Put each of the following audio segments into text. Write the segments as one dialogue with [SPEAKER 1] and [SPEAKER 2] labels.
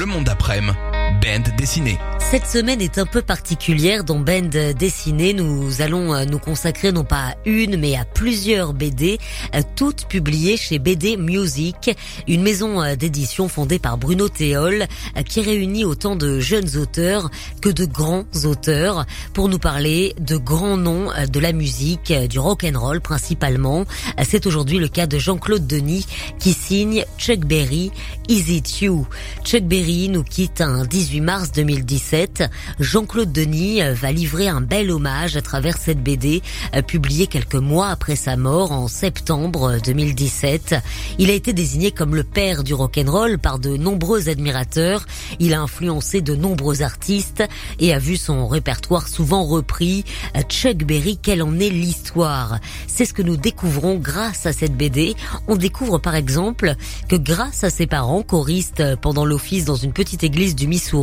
[SPEAKER 1] Le monde après-midi, bande dessinée.
[SPEAKER 2] Cette semaine est un peu particulière dans Band Dessiné. Nous allons euh, nous consacrer non pas à une mais à plusieurs BD, euh, toutes publiées chez BD Music, une maison euh, d'édition fondée par Bruno Théol qui réunit autant de jeunes auteurs que de grands auteurs pour nous parler de grands noms de la musique, du rock and roll principalement. C'est aujourd'hui le cas de Jean-Claude Denis qui signe Chuck Berry, Is It You? Chuck Berry nous quitte un 18 mars 2017 Jean-Claude Denis euh, va livrer un bel hommage à travers cette BD euh, publiée quelques mois après sa mort en septembre 2017. Il a été désigné comme le père du rock'n'roll par de nombreux admirateurs. Il a influencé de nombreux artistes et a vu son répertoire souvent repris. Euh, Chuck Berry, quelle en est l'histoire? C'est ce que nous découvrons grâce à cette BD. On découvre par exemple que grâce à ses parents, choristes pendant l'office dans une petite église du Missouri,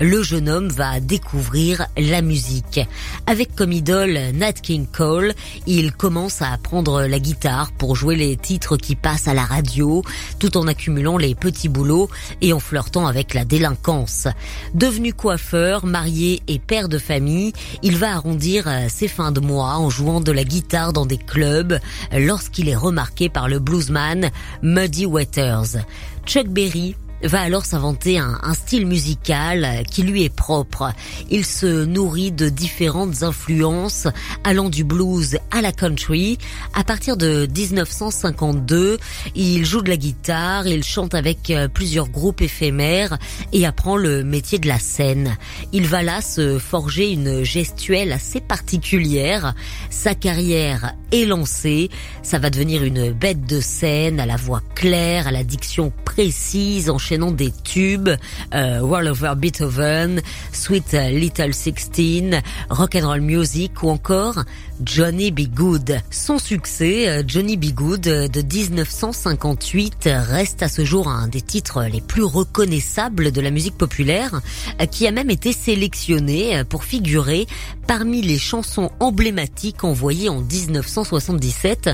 [SPEAKER 2] le jeune homme va découvrir la musique. Avec comme idole Nat King Cole, il commence à apprendre la guitare pour jouer les titres qui passent à la radio, tout en accumulant les petits boulots et en flirtant avec la délinquance. Devenu coiffeur, marié et père de famille, il va arrondir ses fins de mois en jouant de la guitare dans des clubs lorsqu'il est remarqué par le bluesman Muddy Waters. Chuck Berry va alors s'inventer un, style musical qui lui est propre. Il se nourrit de différentes influences allant du blues à la country. À partir de 1952, il joue de la guitare, il chante avec euh, plusieurs groupes éphémères et apprend le métier de la scène. Il va là se forger une gestuelle assez particulière. Sa carrière est lancée. Ça va devenir une bête de scène à la voix claire, à la diction précise, en enchaînant des tubes, euh, World Over Beethoven, Sweet Little Sixteen, Rock and Roll Music ou encore Johnny B. Good. Son succès, euh, Johnny B. Good de 1958 reste à ce jour un des titres les plus reconnaissables de la musique populaire, euh, qui a même été sélectionné pour figurer parmi les chansons emblématiques envoyées en 1977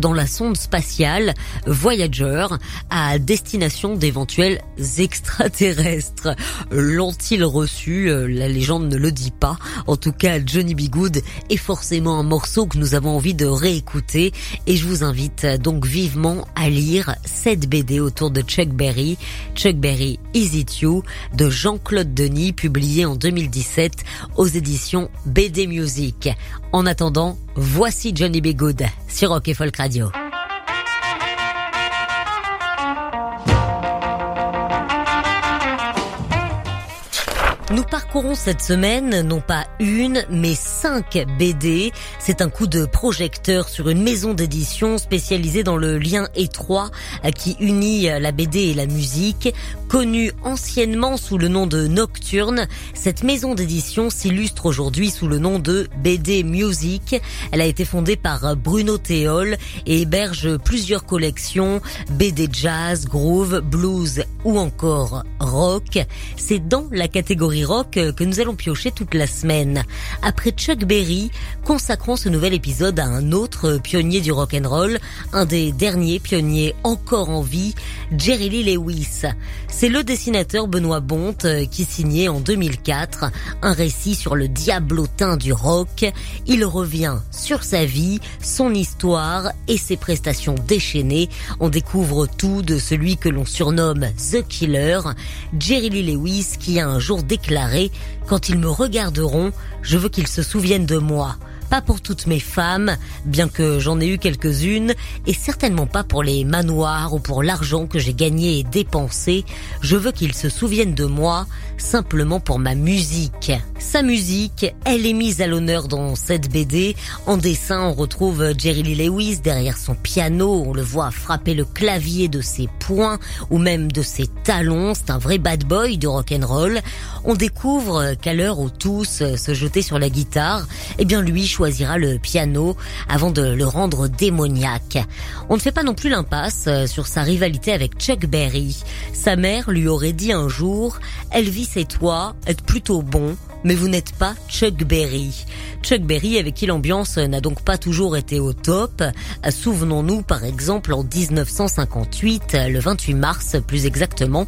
[SPEAKER 2] dans la sonde spatiale Voyager à destination d'éventuels extraterrestres. L'ont-ils reçu? La légende ne le dit pas. En tout cas, Johnny B. Good est forcément un morceau que nous avons envie de réécouter et je vous invite donc vivement à lire cette BD autour de Chuck Berry, Chuck Berry Is It You? de Jean-Claude Denis, publié en 2017 aux éditions BD Music. En attendant, voici Johnny B. Good sur Rock et Folk Radio. Nous parcourons cette semaine non pas une, mais cinq BD. C'est un coup de projecteur sur une maison d'édition spécialisée dans le lien étroit qui unit la BD et la musique. Connue anciennement sous le nom de Nocturne, cette maison d'édition s'illustre aujourd'hui sous le nom de BD Music. Elle a été fondée par Bruno Théol et héberge plusieurs collections BD jazz, groove, blues ou encore rock. C'est dans la catégorie rock que nous allons piocher toute la semaine. Après Chuck Berry, consacrons ce nouvel épisode à un autre pionnier du rock and roll, un des derniers pionniers encore en vie, Jerry Lee Lewis. C'est le dessinateur Benoît Bonte qui signait en 2004 un récit sur le diablotin du rock. Il revient sur sa vie, son histoire et ses prestations déchaînées. On découvre tout de celui que l'on surnomme The Killer, Jerry Lee Lewis qui a un jour déclaré quand ils me regarderont, je veux qu'ils se souviennent de moi. Pas pour toutes mes femmes, bien que j'en ai eu quelques-unes, et certainement pas pour les manoirs ou pour l'argent que j'ai gagné et dépensé. Je veux qu'ils se souviennent de moi simplement pour ma musique. Sa musique, elle est mise à l'honneur dans cette BD. En dessin, on retrouve Jerry Lee Lewis derrière son piano. On le voit frapper le clavier de ses poings ou même de ses talons. C'est un vrai bad boy du rock'n'roll. On découvre qu'à l'heure où tous se jetaient sur la guitare, eh bien lui choisira le piano avant de le rendre démoniaque. On ne fait pas non plus l'impasse sur sa rivalité avec Chuck Berry. Sa mère lui aurait dit un jour, Elvis et toi êtes plutôt bons, mais vous n'êtes pas Chuck Berry. Chuck Berry avec qui l'ambiance n'a donc pas toujours été au top. Souvenons-nous par exemple en 1958, le 28 mars plus exactement,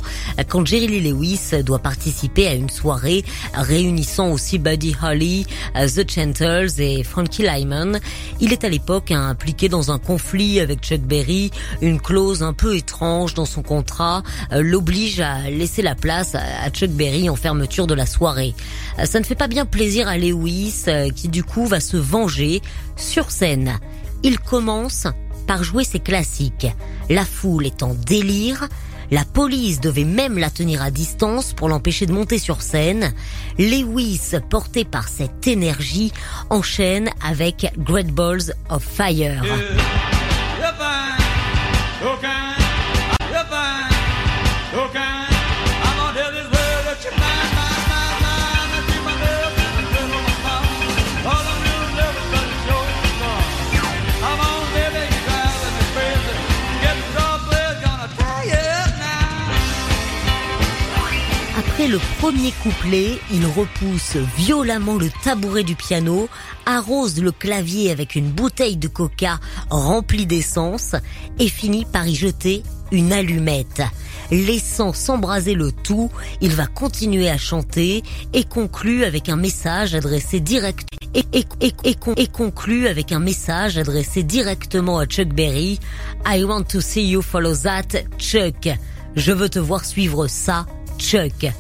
[SPEAKER 2] quand Jerry Lee Lewis doit participer à une soirée réunissant aussi Buddy Holly, The Chantels et Frankie Lyman. Il est à l'époque impliqué dans un conflit avec Chuck Berry. Une clause un peu étrange dans son contrat l'oblige à laisser la place à Chuck Berry en fermeture de la soirée. Ça ne fait pas bien plaisir à Lewis qui du coup va se venger sur scène. Il commence par jouer ses classiques. La foule est en délire. La police devait même la tenir à distance pour l'empêcher de monter sur scène. Lewis, porté par cette énergie, enchaîne avec Great Balls of Fire. Le premier couplet, il repousse violemment le tabouret du piano, arrose le clavier avec une bouteille de coca remplie d'essence et finit par y jeter une allumette. Laissant s'embraser le tout, il va continuer à chanter et conclut avec un message adressé direct et, et, et, et, avec un message adressé directement à Chuck Berry. I want to see you follow that, Chuck. Je veux te voir suivre ça, Chuck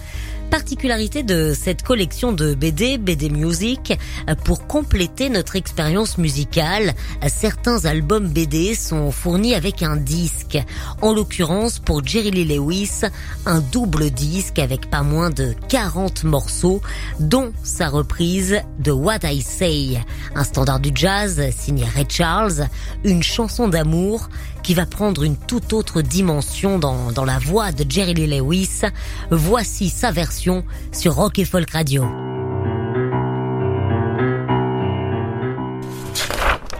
[SPEAKER 2] particularité de cette collection de BD, BD Music, pour compléter notre expérience musicale, certains albums BD sont fournis avec un disque. En l'occurrence, pour Jerry Lee Lewis, un double disque avec pas moins de 40 morceaux, dont sa reprise de What I Say, un standard du jazz signé Ray Charles, une chanson d'amour qui va prendre une toute autre dimension dans, dans la voix de Jerry Lee Lewis. Voici sa version sur Rock et Folk Radio.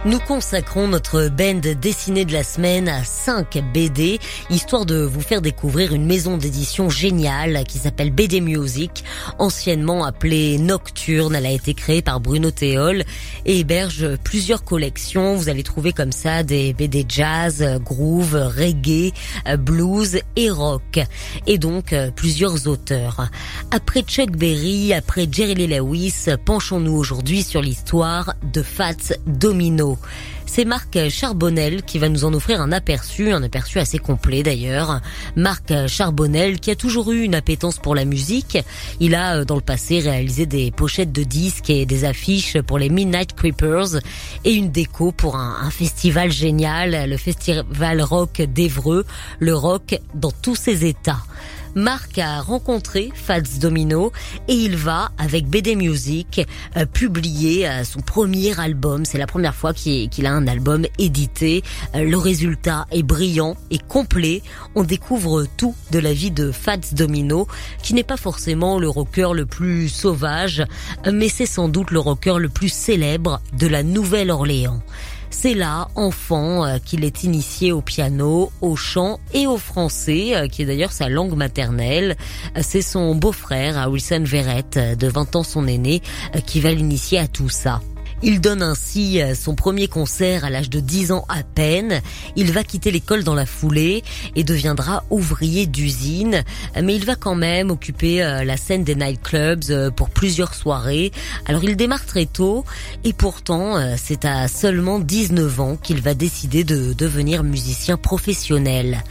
[SPEAKER 2] Nous consacrons notre band dessinée de la semaine à 5 BD, histoire de vous faire découvrir une maison d'édition géniale qui s'appelle BD Music, anciennement appelée Nocturne. Elle a été créée par Bruno Théol et héberge plusieurs collections. Vous allez trouver comme ça des BD jazz, groove, reggae, blues et rock. Et donc plusieurs auteurs. Après Chuck Berry, après Jerry Lee Lewis, penchons-nous aujourd'hui sur l'histoire de Fats Domino. C'est Marc Charbonnel qui va nous en offrir un aperçu, un aperçu assez complet d'ailleurs. Marc Charbonnel qui a toujours eu une appétence pour la musique. Il a euh, dans le passé réalisé des pochettes de disques et des affiches pour les Midnight Creepers et une déco pour un, un festival génial, le festival rock d'Evreux, le rock dans tous ses états. Marc a rencontré Fats Domino et il va, avec BD Music, euh, publier euh, son premier album. C'est la première fois qu'il a un album édité. Euh, le résultat est brillant et complet. On découvre tout de la vie de Fats Domino, qui n'est pas forcément le rocker le plus sauvage, mais c'est sans doute le rocker le plus célèbre de la Nouvelle-Orléans. C'est là, enfant, euh, qu'il est initié au piano, au chant et au français, euh, qui est d'ailleurs sa langue maternelle. Euh, c'est son beau-frère, Wilson Verrett, de 20 ans son aîné, qui va l'initier à tout ça. Il donne ainsi euh, son premier concert à l'âge de 10 ans à peine. Il va quitter l'école dans la foulée et deviendra ouvrier d'usine. Mais il va quand même occuper euh, la scène des nightclubs euh, pour plusieurs soirées. Alors il démarre très tôt et pourtant c'est à seulement 19 ans qu'il va décider de devenir musicien professionnel.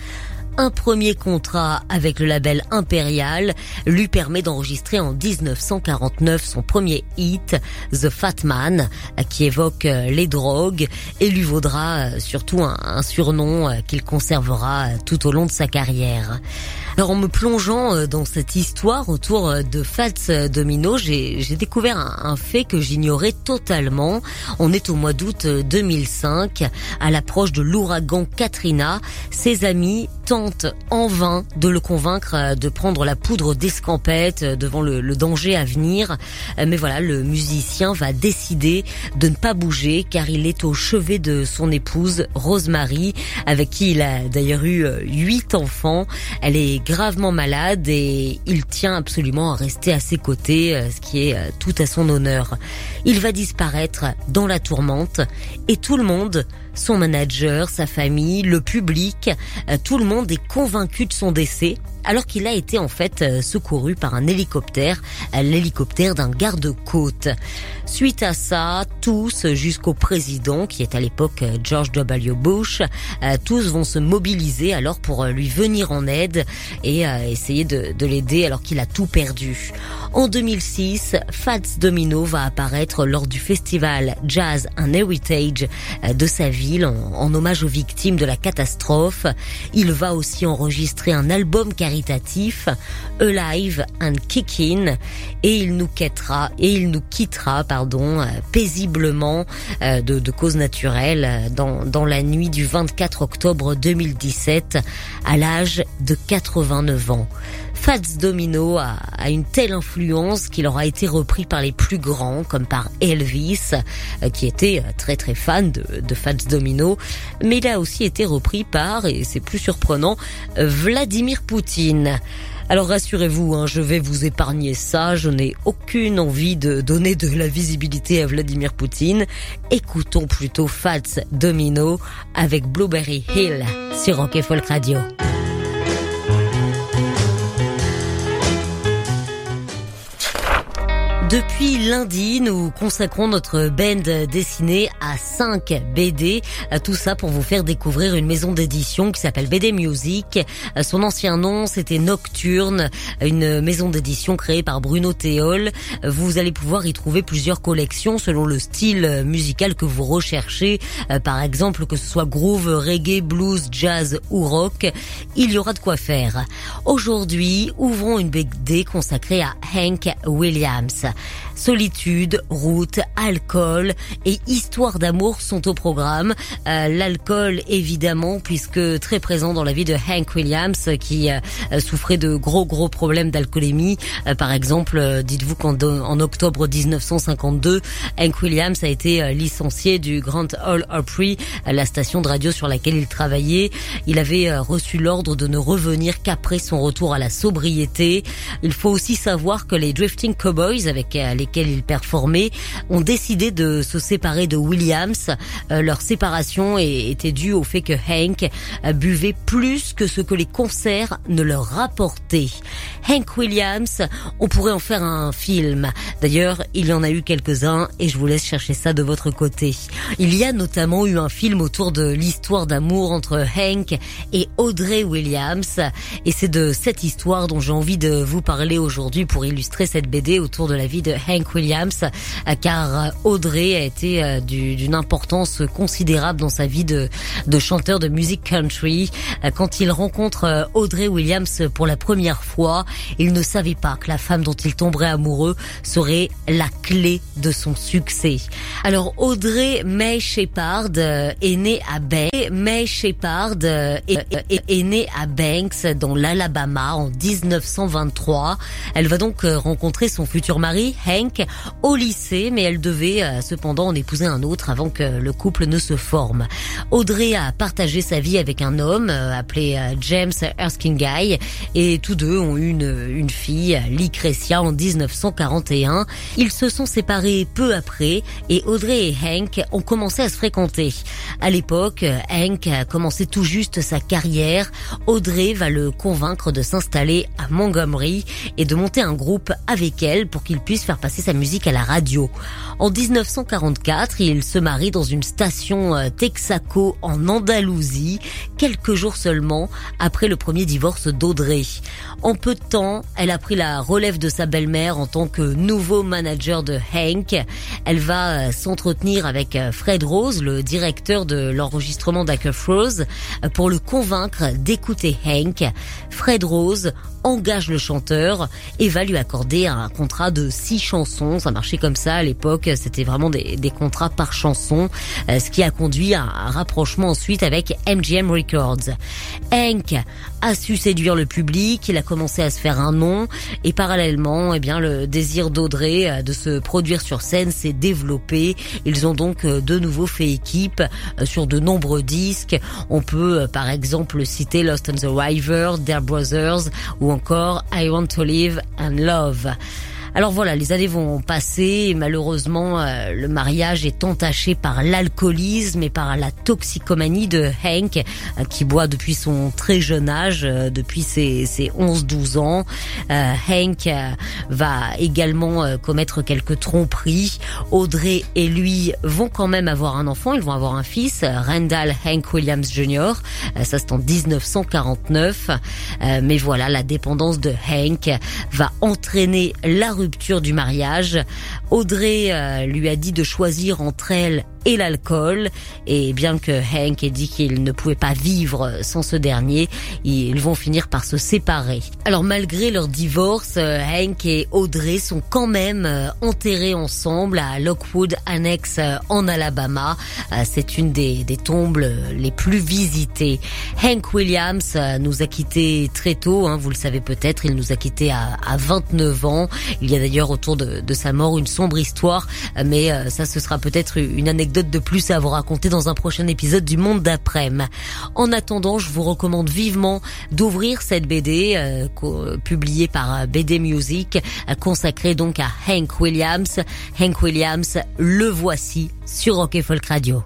[SPEAKER 2] Un premier contrat avec le label Impérial lui permet d'enregistrer en 1949 son premier hit, The Fat Man, qui évoque euh, les drogues et lui vaudra euh, surtout un, surnom euh, qu'il conservera tout au long de sa carrière. Alors en me plongeant dans cette histoire autour de Fats Domino, j'ai découvert un, fait que j'ignorais totalement. On est au mois d'août 2005, à l'approche de l'ouragan Katrina. Ses amis tentent en vain de le convaincre de prendre la poudre d'escampette devant le, le danger à venir. Mais voilà, le musicien va décider de ne pas bouger car il est au chevet de son épouse Rosemary avec qui il a d'ailleurs eu euh, huit enfants. Elle est gravement malade et il tient absolument à rester à ses côtés, euh, ce qui est euh, tout à son honneur. Il va disparaître dans la tourmente et tout le monde son manager, sa famille, le public, tout le monde est convaincu de son décès alors qu'il a été en fait euh, secouru par un hélicoptère, euh, l'hélicoptère d'un garde-côte. Suite à ça, tous, jusqu'au président, qui est à l'époque euh, George W. Bush, tous vont se mobiliser alors pour lui venir en aide et essayer de, de l'aider alors qu'il a tout perdu. En 2006, Fats Domino va apparaître lors du festival Jazz and Heritage de sa ville en, en hommage aux victimes de la catastrophe. Il va aussi enregistrer un album caritatif Alive and Kicking et il nous quittera et il nous quittera pardon euh, paisiblement euh, de, de cause naturelle euh, dans, dans la nuit du 24 octobre 2017 à l'âge de 89 ans. Fats Domino a, a, une telle influence qu'il aura été repris par les plus grands, comme par Elvis, qui était très très fan de, de Fats Domino, mais il a aussi été repris par, et c'est plus surprenant, Vladimir Poutine. Alors rassurez-vous, hein, je vais vous épargner ça, je n'ai aucune envie de donner de la visibilité à Vladimir Poutine. Écoutons plutôt Fats Domino avec Blueberry Hill sur Rock Folk Radio. Depuis lundi, nous consacrons notre band dessinée à 5 BD. Tout ça pour vous faire découvrir une maison d'édition qui s'appelle BD Music. Son ancien nom, c'était Nocturne, une maison d'édition créée par Bruno Théol. Vous allez pouvoir y trouver plusieurs collections selon le style musical que vous recherchez. Par exemple, que ce soit groove, reggae, blues, jazz ou rock. Il y aura de quoi faire. Aujourd'hui, ouvrons une BD consacrée à Hank Williams. Solitude, route, alcool et histoire d'amour sont au programme. Euh, l'alcool évidemment puisque très présent dans la vie de Hank Williams qui euh, souffrait de gros gros problèmes d'alcoolémie. Euh, par exemple, dites-vous qu'en en octobre 1952, Hank Williams a été licencié du Grand Ole Opry, la station de radio sur laquelle il travaillait. Il avait reçu l'ordre de ne revenir qu'après son retour à la sobriété. Il faut aussi savoir que les Drifting Cowboys avec lesquels il performait ont décidé de se séparer de Williams. Euh, leur séparation était due au fait que Hank euh, buvait plus que ce que les concerts ne leur rapportaient. Hank Williams, on pourrait en faire un film. D'ailleurs, il y en a eu quelques-uns et je vous laisse chercher ça de votre côté. Il y a notamment eu un film autour de l'histoire d'amour entre Hank et Audrey Williams et c'est de cette histoire dont j'ai envie de vous parler aujourd'hui pour illustrer cette BD autour de la de Hank Williams, euh, car Audrey a été euh, d'une importance considérable dans sa vie de, chanteur de musique country. Euh, quand il rencontre Audrey Williams pour la première fois, il ne savait pas que la femme dont il tomberait amoureux serait la clé de son succès. Alors Audrey May Shepard est née à Banks. May Shepard est, est née à Banks dans l'Alabama en 1923. Elle va donc rencontrer son futur mari Hank au lycée, mais elle devait euh, cependant en épouser un autre avant que le couple ne se forme. Audrey a partagé sa vie avec un homme euh, appelé euh, James Erskine Guy et tous deux ont eu une, une fille, Lucretia, en 1941. Ils se sont séparés peu après et Audrey et Hank ont commencé à se fréquenter. À l'époque, Hank a commencé tout juste sa carrière. Audrey va le convaincre de s'installer à Montgomery et de monter un groupe avec elle pour qu'il puisse puisse faire passer sa musique à la radio. En 1944, il se marie dans une station euh, Texaco en Andalousie, quelques jours seulement après le premier divorce d'Audrey. En peu de temps, elle a pris la relève de sa belle-mère en tant que nouveau manager de Hank. Elle va euh, s'entretenir avec euh, Fred Rose, le directeur de l'enregistrement Rose, pour le convaincre d'écouter Hank. Fred Rose engage le chanteur et va lui accorder un contrat de six chansons. Ça marchait comme ça à l'époque, c'était vraiment des, des, contrats par chanson, euh, ce qui a conduit à un rapprochement ensuite avec MGM Records. Hank a su séduire le public, il a commencé à se faire un nom et parallèlement, eh bien, le désir d'Audrey euh, de se produire sur scène s'est développé. Ils ont donc euh, de nouveau fait équipe sur de nombreux disques. On peut par exemple citer Lost on the River, Their Brothers ou encore I Want to Live and Love. Alors voilà, les années vont passer et malheureusement euh, le mariage est entaché par l'alcoolisme et par la toxicomanie de Hank euh, qui boit depuis son très jeune âge, euh, depuis ses, ses 11-12 ans. Hank va également commettre quelques tromperies. Audrey et lui vont quand même avoir un enfant, ils vont avoir un fils, Randall Hank Williams Jr. ça c'est en 1949. mais voilà, la dépendance de Hank va entraîner la rupture du mariage. Audrey euh, lui a dit de choisir entre elle et l'alcool. Et bien que Hank ait dit qu'il ne pouvait pas vivre sans ce dernier, ils vont finir par se séparer. Alors malgré leur divorce, euh, Hank et Audrey sont quand même euh, enterrés ensemble à Lockwood Annex en Alabama. C'est une des, des tombes les plus visitées. Hank Williams nous a quittés très tôt, hein, vous le savez peut-être, il nous a quittés à, à 29 ans. Il y a d'ailleurs autour de sa mort une sombre histoire, mais ça ce sera peut-être une anecdote de plus à vous raconter dans un prochain épisode du Monde d'après. En attendant, je vous recommande vivement d'ouvrir cette BD euh, publiée par euh, BD Music, euh, consacrée donc à Hank Williams. Hank Williams, le voici sur Rock Folk Radio.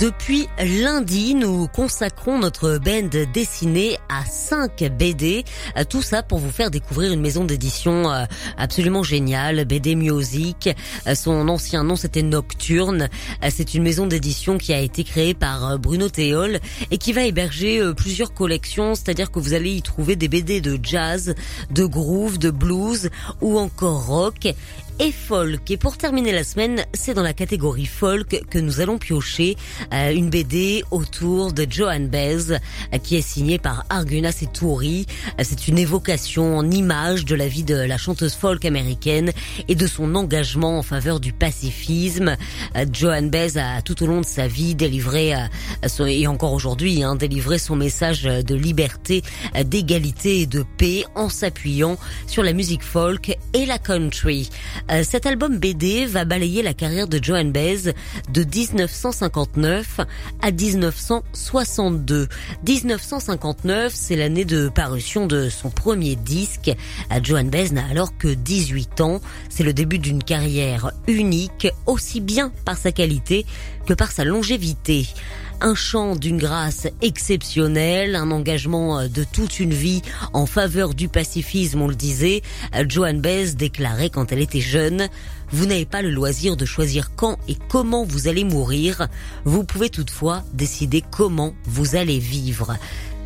[SPEAKER 2] Depuis lundi, nous consacrons notre band dessinée à 5 BD. Euh, tout ça pour vous faire découvrir une maison d'édition euh, absolument géniale, BD Music. Euh, son ancien nom c'était Nocturne. C'est une maison d'édition qui a été créée par Bruno Théol et qui va héberger plusieurs collections, c'est-à-dire que vous allez y trouver des BD de jazz, de groove, de blues ou encore rock et folk. Et pour terminer la semaine, c'est dans la catégorie folk que nous allons piocher euh, une BD autour de Joan Baez euh, qui est signée par Argunas et Touri. Euh, c'est une évocation en image de la vie de la chanteuse folk américaine et de son engagement en faveur du pacifisme. Joan Baez a tout au long de sa vie délivré, et encore aujourd'hui, hein, délivré son message de liberté, d'égalité et de paix en s'appuyant sur la musique folk et la country. Euh, cet album BD va balayer la carrière de Joan Baez de 1959 à 1962. 1959, c'est l'année de parution de son premier disque. Euh, Joan Baez n'a alors que 18 ans. C'est le début d'une carrière unique, aussi bien par sa qualité que par sa longévité un chant d'une grâce exceptionnelle, un engagement euh, de toute une vie en faveur du pacifisme, on le disait. Euh, Joan Baez déclarait quand elle était jeune, vous n'avez pas le loisir de choisir quand et comment vous allez mourir, vous pouvez toutefois décider comment vous allez vivre.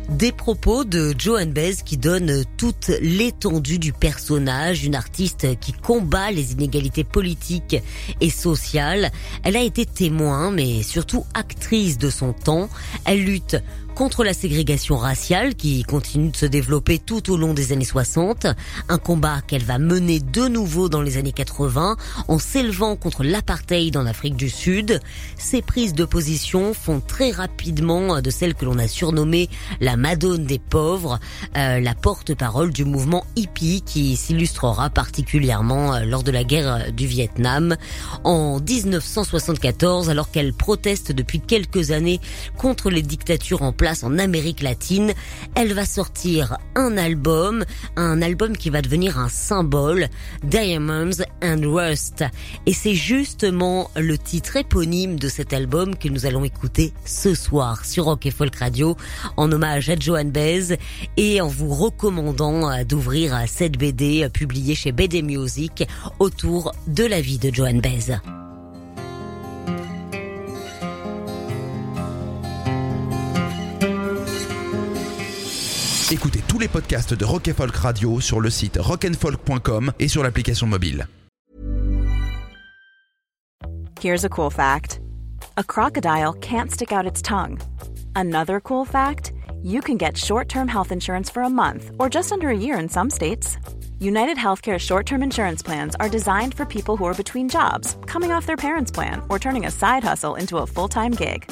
[SPEAKER 2] Des propos de Joan Baez qui donne toute l'étendue du personnage, une artiste qui combat les inégalités politiques et sociales. Elle a été témoin, mais surtout actrice de son temps. Elle lutte contre la ségrégation raciale qui continue de se développer tout au long des années 60, un combat qu'elle va mener de nouveau dans les années 80 en s'élevant contre l'apartheid en Afrique du Sud. Ses prises de position font très rapidement de celle que l'on a surnommée la Madone des pauvres, euh, la porte-parole du mouvement hippie qui s'illustrera particulièrement euh, lors de la guerre du Vietnam. En 1974, alors qu'elle proteste depuis quelques années contre les dictatures en place en Amérique latine. Elle va sortir un album, un album qui va devenir un symbole, Diamonds and Rust. Et c'est justement le titre éponyme de cet album que nous allons écouter ce soir sur Rock et Folk Radio en hommage à Joan Baez et en vous recommandant euh, d'ouvrir cette BD euh, publiée chez BD Music autour de la vie de Joan Baez.
[SPEAKER 1] Écoutez tous les podcasts de Rock Folk Radio sur le site rockandfolk.com et sur l'application mobile.
[SPEAKER 3] Here's a cool fact. A crocodile can't stick out its tongue. Another cool fact, you can get short-term health insurance for a month or just under a year in some states. United Healthcare short-term insurance plans are designed for people who are between jobs, coming off their parents' plan, or turning a side hustle into a full-time gig.